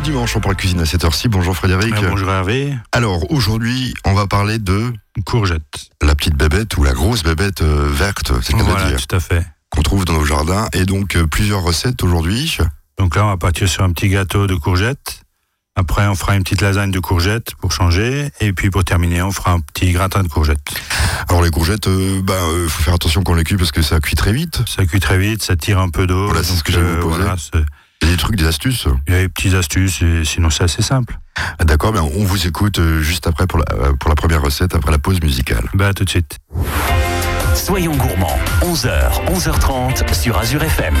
Le dimanche, on parle cuisine à cette heure-ci. Bonjour Frédéric. Ah, bonjour Hervé. Alors aujourd'hui, on va parler de Courgette. la petite bébête ou la grosse bébête euh, verte, c'est le cas de Voilà, dire, tout à fait. qu'on trouve dans nos jardins. Et donc euh, plusieurs recettes aujourd'hui. Donc là, on va partir sur un petit gâteau de courgettes. Après, on fera une petite lasagne de courgettes pour changer. Et puis pour terminer, on fera un petit gratin de courgettes. Alors les courgettes, il bah, euh, faut faire attention quand on les cuit parce que ça cuit très vite. Ça cuit très vite, ça tire un peu d'eau. Voilà, c'est ce que vous poser. voilà, Il y a des trucs, des astuces? il y a des petites astuces, et sinon c'est assez simple. Ah, D'accord, ben, on vous écoute euh, juste après pour la, euh, pour la première recette, après la pause musicale. Bah, à tout de suite. Soyons gourmands, 11h, 11h30 sur Azure FM.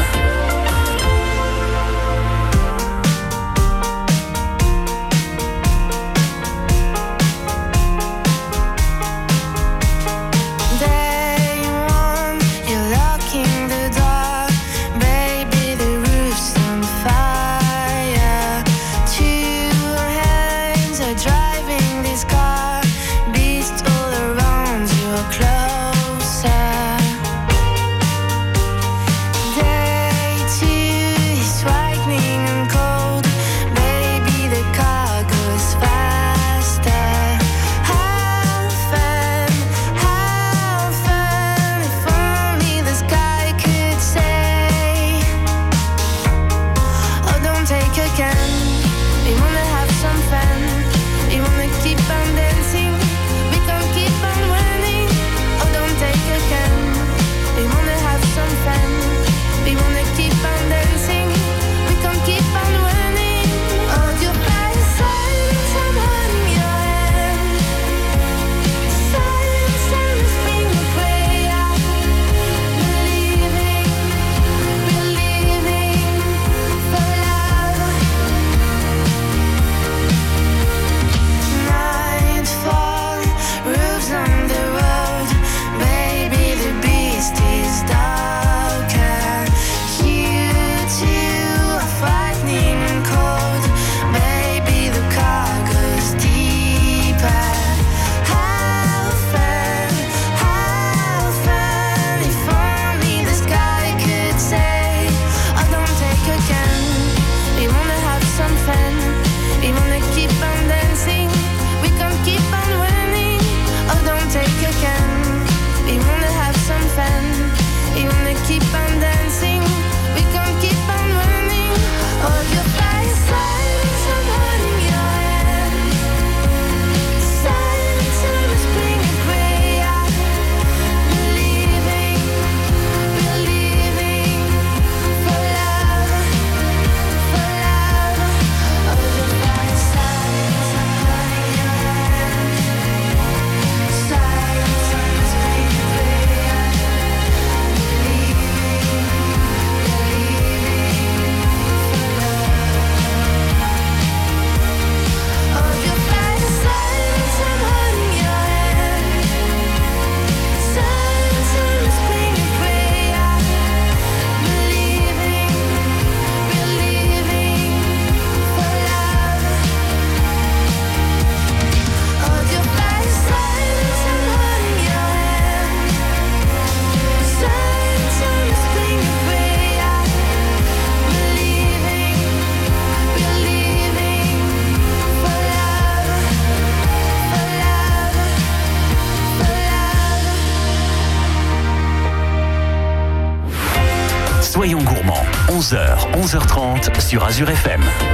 Sur Azure FM.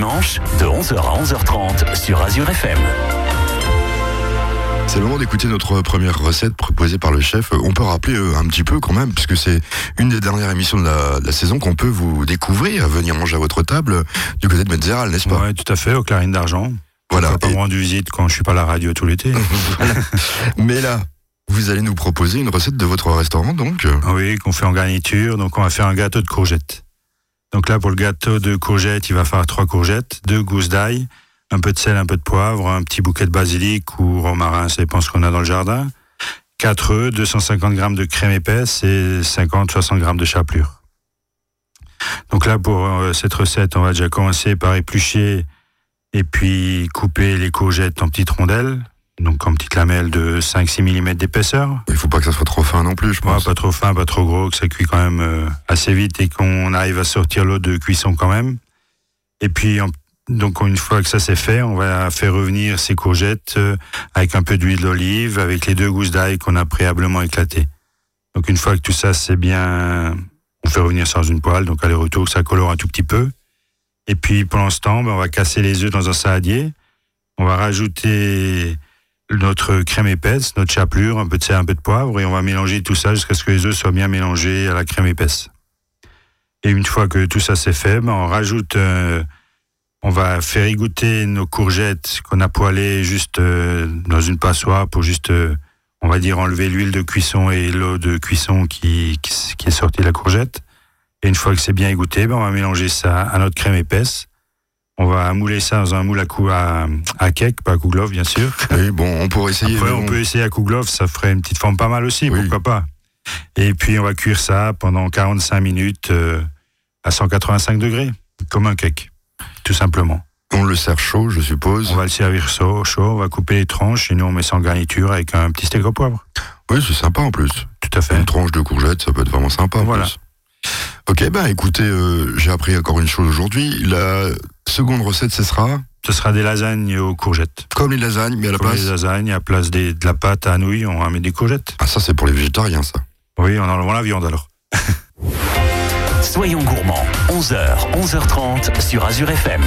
Dimanches, de 11h à 11h30 sur Azure FM. C'est le moment d'écouter notre première recette proposée par le chef. On peut rappeler euh, un petit peu quand même, puisque c'est une des dernières émissions de la, de la saison qu'on peut vous découvrir, à venir manger à votre table du côté de Metzeral, n'est-ce pas? Ouais, tout à fait, aux clarines d'argent. Voilà. On pas Et- me rendre visite quand je suis pas à la radio tout l'été. Voilà. Mais là, vous allez nous proposer une recette de votre restaurant, donc. euh, oui, qu'on fait en garniture. Donc, on va faire un gâteau de courgettes. Donc là, pour le gâteau de courgettes, il va falloir trois courgettes, deux gousses d'ail, un peu de sel, un peu de poivre, un petit bouquet de basilic ou romarin, ça dépend ce qu'on a dans le jardin. 4 œufs, 250 grammes de crème épaisse et 50-60 grammes de chapelure. Donc là, pour euh, cette recette, on va déjà commencer par éplucher et puis couper les courgettes en petites rondelles, donc en petites lamelles de 5-6 mm d'épaisseur. Il faut pas que ça soit trop fin non plus, je Ouais, pense. pas trop fin, pas trop gros, que ça cuit quand même euh, assez vite et qu'on arrive à sortir l'eau de cuisson quand même. Et puis, en- donc une fois que ça c'est fait, on va faire revenir ces courgettes euh, avec un peu d'huile d'olive, avec les deux gousses d'ail qu'on a préalablement éclatées. Donc une fois que tout ça c'est bien, on fait revenir ça dans une poêle, donc aller-retour, que ça colore un tout petit peu. Et puis pendant ce temps, ben, on va casser les œufs dans un saladier. On va rajouter notre crème épaisse, notre chapelure, un peu de sel, un peu de poivre, et on va mélanger tout ça jusqu'à ce que les œufs soient bien mélangés à la crème épaisse. Et une fois que tout ça c'est fait, ben, on rajoute, euh, on va faire égoutter nos courgettes qu'on a poêlées juste euh, dans une passoire pour juste, euh, on va dire, enlever l'huile de cuisson et l'eau de cuisson qui, qui, qui est sortie de la courgette. Et une fois que c'est bien égoutté, ben, on va mélanger ça à notre crème épaisse. On va mouler ça dans un moule à, cou à, à cake, pas à couglove bien sûr. Oui, bon, on pourrait essayer. Après, on peut essayer à couglove, ça ferait une petite forme pas mal aussi, Oui. pourquoi pas. Et puis, on va cuire ça pendant 45 minutes euh, à 185 degrés, comme un cake, tout simplement. On le sert chaud, je suppose. On va le servir chaud, chaud, on va couper les tranches et nous, on met ça en garniture avec un petit steak au poivre. Oui, c'est sympa en plus. Tout à fait. Une tranche de courgette, ça peut être vraiment sympa. en Voilà. plus. Ok, ben écoutez, euh, j'ai appris encore une chose aujourd'hui. La seconde recette, ce sera Ce sera des lasagnes aux courgettes. comme les lasagnes, mais à la Comme place. les lasagnes, à la place des- de la pâte à nouilles, on va mettre des courgettes. Ah, ça, c'est pour les végétariens, ça. Oui, en enlevant la viande alors. Soyons gourmands. 11h, 11h30 sur Azure FM.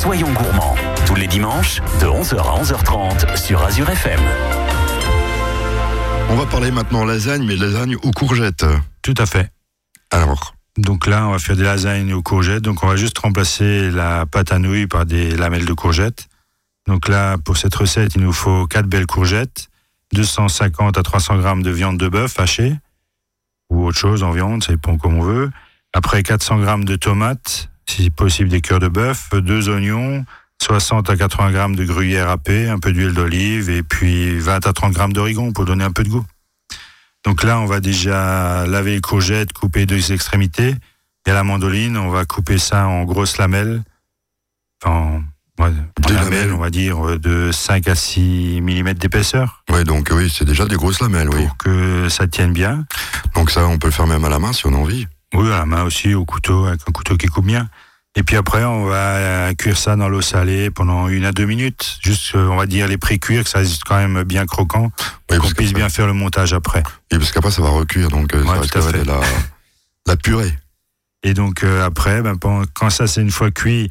Soyons gourmands. Tous les dimanches, de 11h à 11h30 sur Azure FM. On va parler maintenant lasagne, mais lasagne aux courgettes. Tout à fait. Alors, Donc là, on va faire des lasagnes aux courgettes. Donc on va juste remplacer la pâte à nouilles par des lamelles de courgettes. Donc là, pour cette recette, il nous faut 4 belles courgettes, 250 à 300 grammes de viande de bœuf hachée, ou autre chose en viande, ça dépend comme on veut. Après 400 grammes de tomates, si possible des cœurs de bœuf, deux oignons, 60 à 80 grammes de gruyère râpée, un peu d'huile d'olive et puis 20 à 30 grammes d'origan pour donner un peu de goût. Donc là, on va déjà laver les courgettes, couper deux extrémités. Et à la mandoline, on va couper ça en grosses lamelles. Enfin, en, ouais, en Des lamelles, lamelles. on va dire, euh, de 5 à 6 mm d'épaisseur ouais, donc oui, c'est déjà des grosses lamelles, oui. pour que ça tienne bien. Donc ça, on peut le faire même à la main si on a envie. Oui, à la main aussi, au couteau, avec un couteau qui coupe bien. Et puis après, on va euh, cuire ça dans l'eau salée pendant une à deux minutes. Juste, euh, on va dire, les pré-cuire, que ça reste quand même bien croquant, Oui, qu'on puisse bien faire le montage après. oui, parce qu'après, ça va recuire, donc euh, ça Ouais, fait. de la, la purée. Et donc euh, après, ben, quand ça c'est une fois cuit,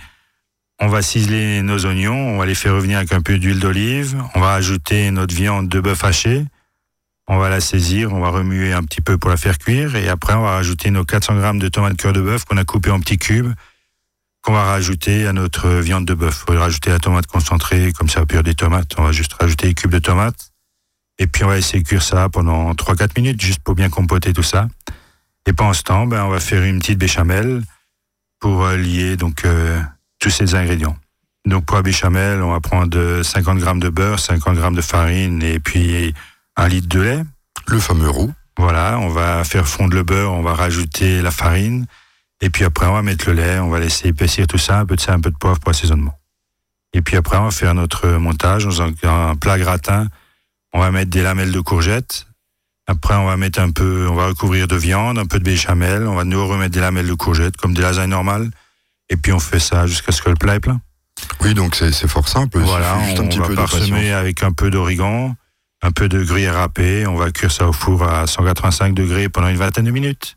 on va ciseler nos oignons, on va les faire revenir avec un peu d'huile d'olive, on va ajouter notre viande de bœuf haché, on va la saisir, on va remuer un petit peu pour la faire cuire, et après on va rajouter nos 400 grammes de tomates cœur de bœuf qu'on a coupé en petits cubes, qu'on va rajouter à notre viande de bœuf. On va rajouter la tomate concentrée, comme ça pure des tomates, on va juste rajouter les cubes de tomates, et puis on va essayer de cuire ça pendant 3-4 minutes, juste pour bien compoter tout ça. Et pendant ce temps, ben, on va faire une petite béchamel pour euh, lier donc euh, tous ces ingrédients. Donc pour la béchamel, on va prendre euh, 50 grammes de beurre, 50 grammes de farine et puis un litre de lait. Le fameux roux. Voilà, on va faire fondre le beurre, on va rajouter la farine et puis après on va mettre le lait, on va laisser épaissir tout ça, un peu de sel, un peu de poivre pour assaisonnement. Et puis après on va faire notre montage dans un, un plat gratin. On va mettre des lamelles de courgettes. Après on va mettre un peu, on va recouvrir de viande, un peu de béchamel. On va nous remettre des lamelles de courgettes comme des lasagnes normales. Et puis on fait ça jusqu'à ce que le plat est plein. Oui, donc c'est fort simple. il Voilà, juste on, un petit va peu de parsemer avec un peu d'origan, un peu de gruyère râpée. On va cuire ça au four à 185 degrés pendant une vingtaine de minutes,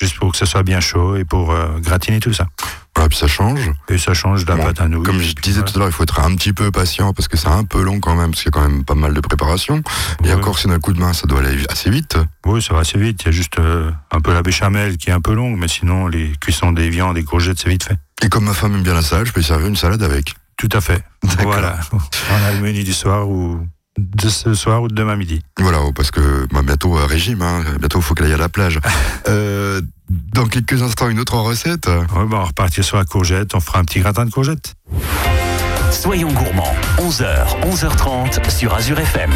juste pour que ça soit bien chaud et pour euh, gratiner tout ça. Voilà, puis ça change. Et ça change de la Bon, pâte à nouilles. Comme je disais voilà. tout à l'heure, il faut être un petit peu patient parce que c'est un peu long quand même, parce qu'il y a quand même pas mal de préparation. Et Ouais. encore, si on a le coup de main, ça doit aller assez vite. Oui, ça va assez vite. Il y a juste euh, un peu la béchamel qui est un peu longue, mais sinon les cuissons des viandes, des courgettes, c'est vite fait. Et comme ma femme aime bien la salade, je peux lui servir une salade avec. Tout à fait. Voilà. On a le menu du soir ou de ce soir ou de demain midi. Voilà, parce que bah, bientôt euh, régime, hein, bientôt il faut qu'elle aille à la plage. Euh, dans quelques instants, une autre recette. Ouais, bah, on va repartir sur la courgette. On fera un petit gratin de courgettes. Soyons gourmands. 11h, 11h30 sur Azure FM.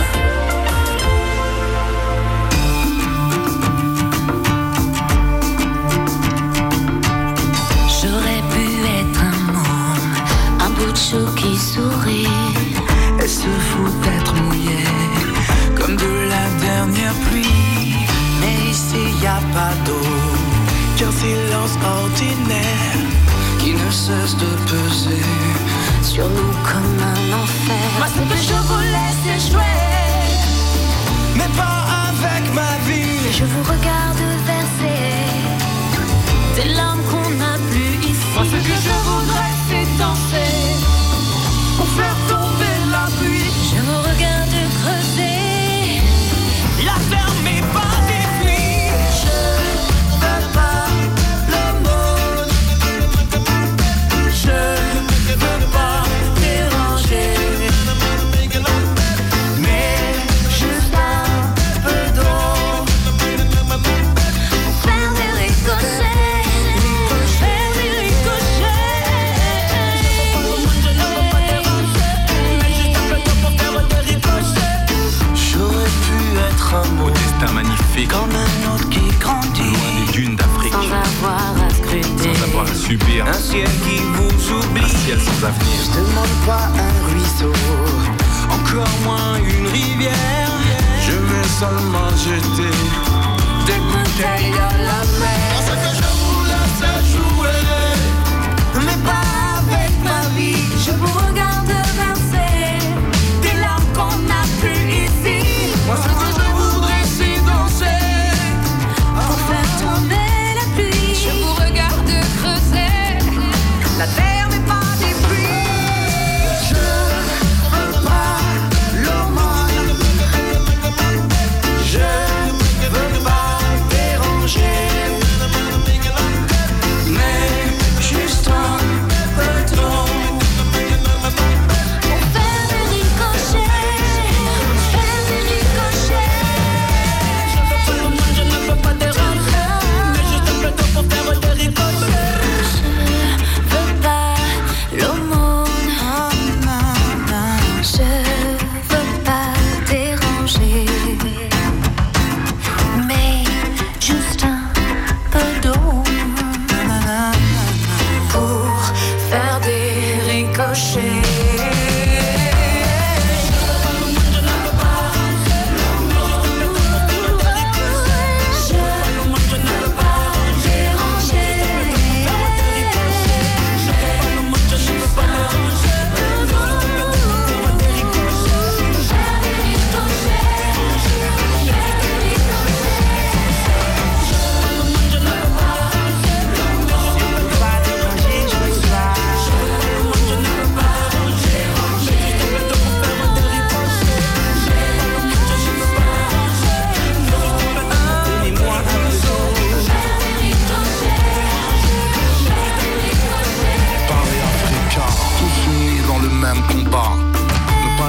J'aurais pu être un môme, un bout de chou qui sourit. Elle se fout Mais ici y a pas d'eau qu'un silence ordinaire qui ne cesse de peser. Sur nous comme un enfer. Moi, ce que je vous laisse échouer. Mais pas avec ma vie. Je vous regarde verser des larmes qu'on n'a plus ici. Moi, ce que je voudrais, c'est danser Pour faire tomber la pluie. Je vous regarde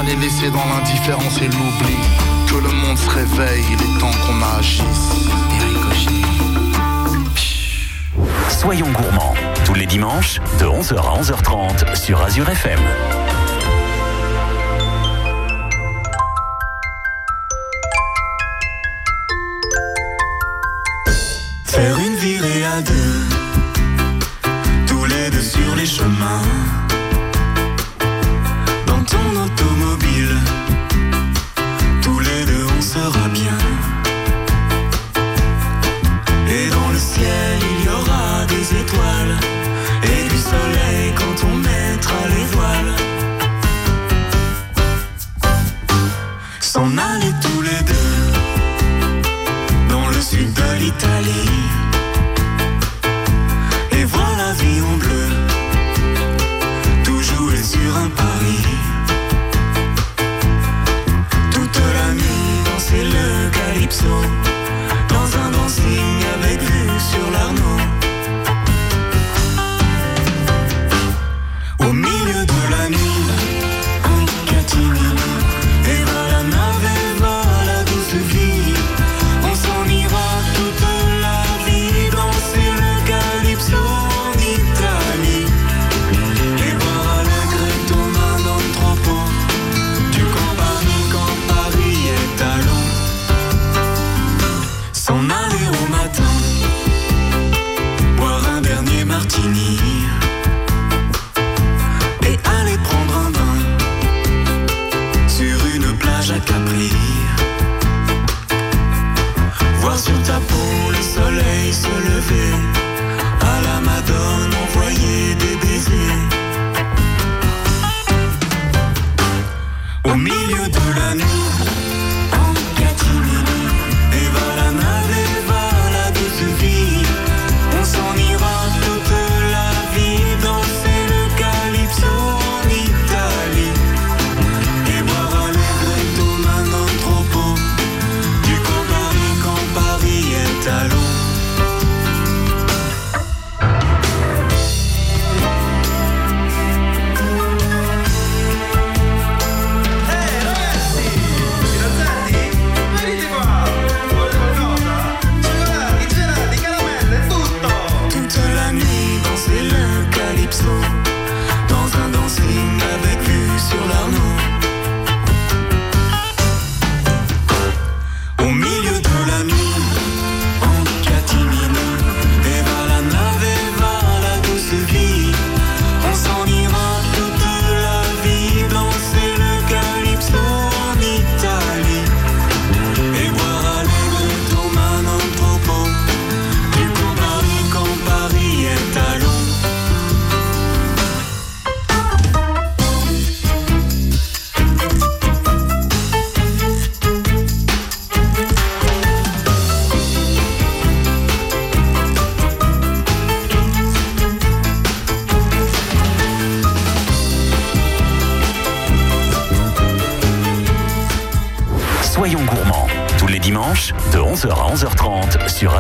Coincé dans l'indifférence et l'oubli. Que le monde se réveille, il est temps qu'on agisse. Soyons gourmands, tous les dimanches de 11h à 11h30 sur Azure FM. Faire une virée à deux, tous les deux sur les chemins.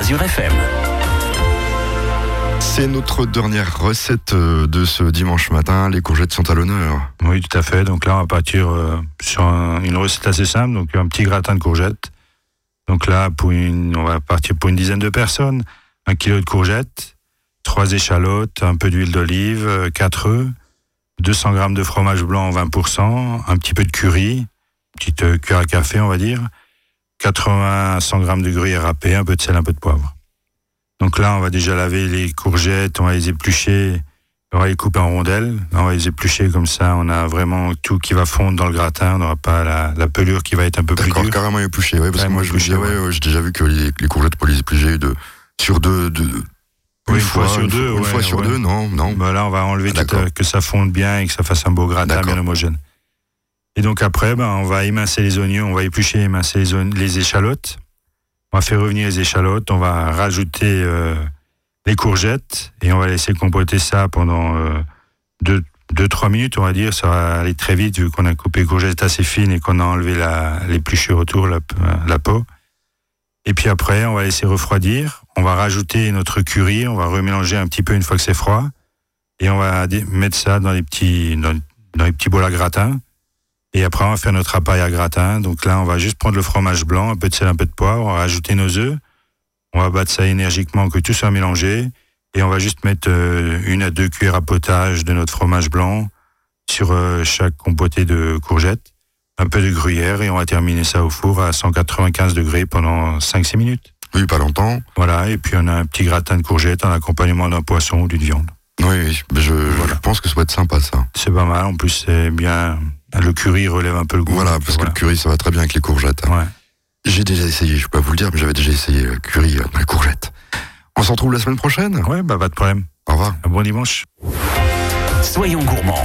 Azure FM. C'est notre dernière recette euh, de ce dimanche matin. Les courgettes sont à l'honneur. Oui, tout à fait. Donc là, on va partir euh, sur un- une recette assez simple. Donc un petit gratin de courgettes. Donc là, pour une, on va partir pour une dizaine de personnes. Un kilo de courgettes, trois échalotes, un peu d'huile d'olive, euh, quatre œufs, 200 grammes de fromage blanc 20%, un petit peu de curry, petite cuillère à café, on va dire, 80 à 100 grammes de gruyère râpée, un peu de sel, un peu de poivre. Donc là, on va déjà laver les courgettes, on va les éplucher, on va les couper en rondelles, on va les éplucher comme ça, on a vraiment tout qui va fondre dans le gratin, on n'aura pas la, la pelure qui va être un peu plus dure. carrément épluché. Ouais, parce que moi, je ouais, ouais. j'ai déjà vu que les, les courgettes pour les éplucher de, sur deux, Oui, une fois sur deux, Une fois sur deux, non, non. Bah là, on va enlever Ah, tout, euh, que ça fonde bien et que ça fasse un beau gratin bien homogène. Et donc après, ben, on va émincer les oignons, on va éplucher émincer les, échalotes. On va faire revenir les échalotes, on va rajouter euh, les courgettes et on va laisser compoter ça pendant 2-3 minutes, on va dire. Ça va aller très vite vu qu'on a coupé les courgettes assez fines et qu'on a enlevé l'épluchure autour, la, peau. Et puis après, on va laisser refroidir. On va rajouter notre curry, on va remélanger un petit peu une fois que c'est froid. Et on va mettre ça dans les petits, dans les petits bols à gratin. Et après, on va faire notre appareil à gratin. Donc là, on va juste prendre le fromage blanc, un peu de sel, un peu de poivre, on va ajouter nos œufs. On va battre ça énergiquement, que tout soit mélangé. Et on va juste mettre euh, une à deux cuillères à potage de notre fromage blanc sur euh, chaque compoté de courgettes. Un peu de gruyère et on va terminer ça au four à 195 degrés pendant 5-6 minutes. Oui, pas longtemps. Voilà, et puis on a un petit gratin de courgettes en accompagnement d'un poisson ou d'une viande. Oui, oui, je pense que ça va être sympa ça. C'est pas mal, en plus c'est bien... Le curry relève un peu le goût. Voilà, parce que le curry ça va très bien avec les courgettes. Ouais. J'ai déjà essayé, je peux pas vous le dire, mais j'avais déjà essayé le curry euh, dans les courgettes. On s'en retrouve la semaine prochaine? Ouais, bah pas de problème. Au revoir. Un bon dimanche. Soyons gourmands,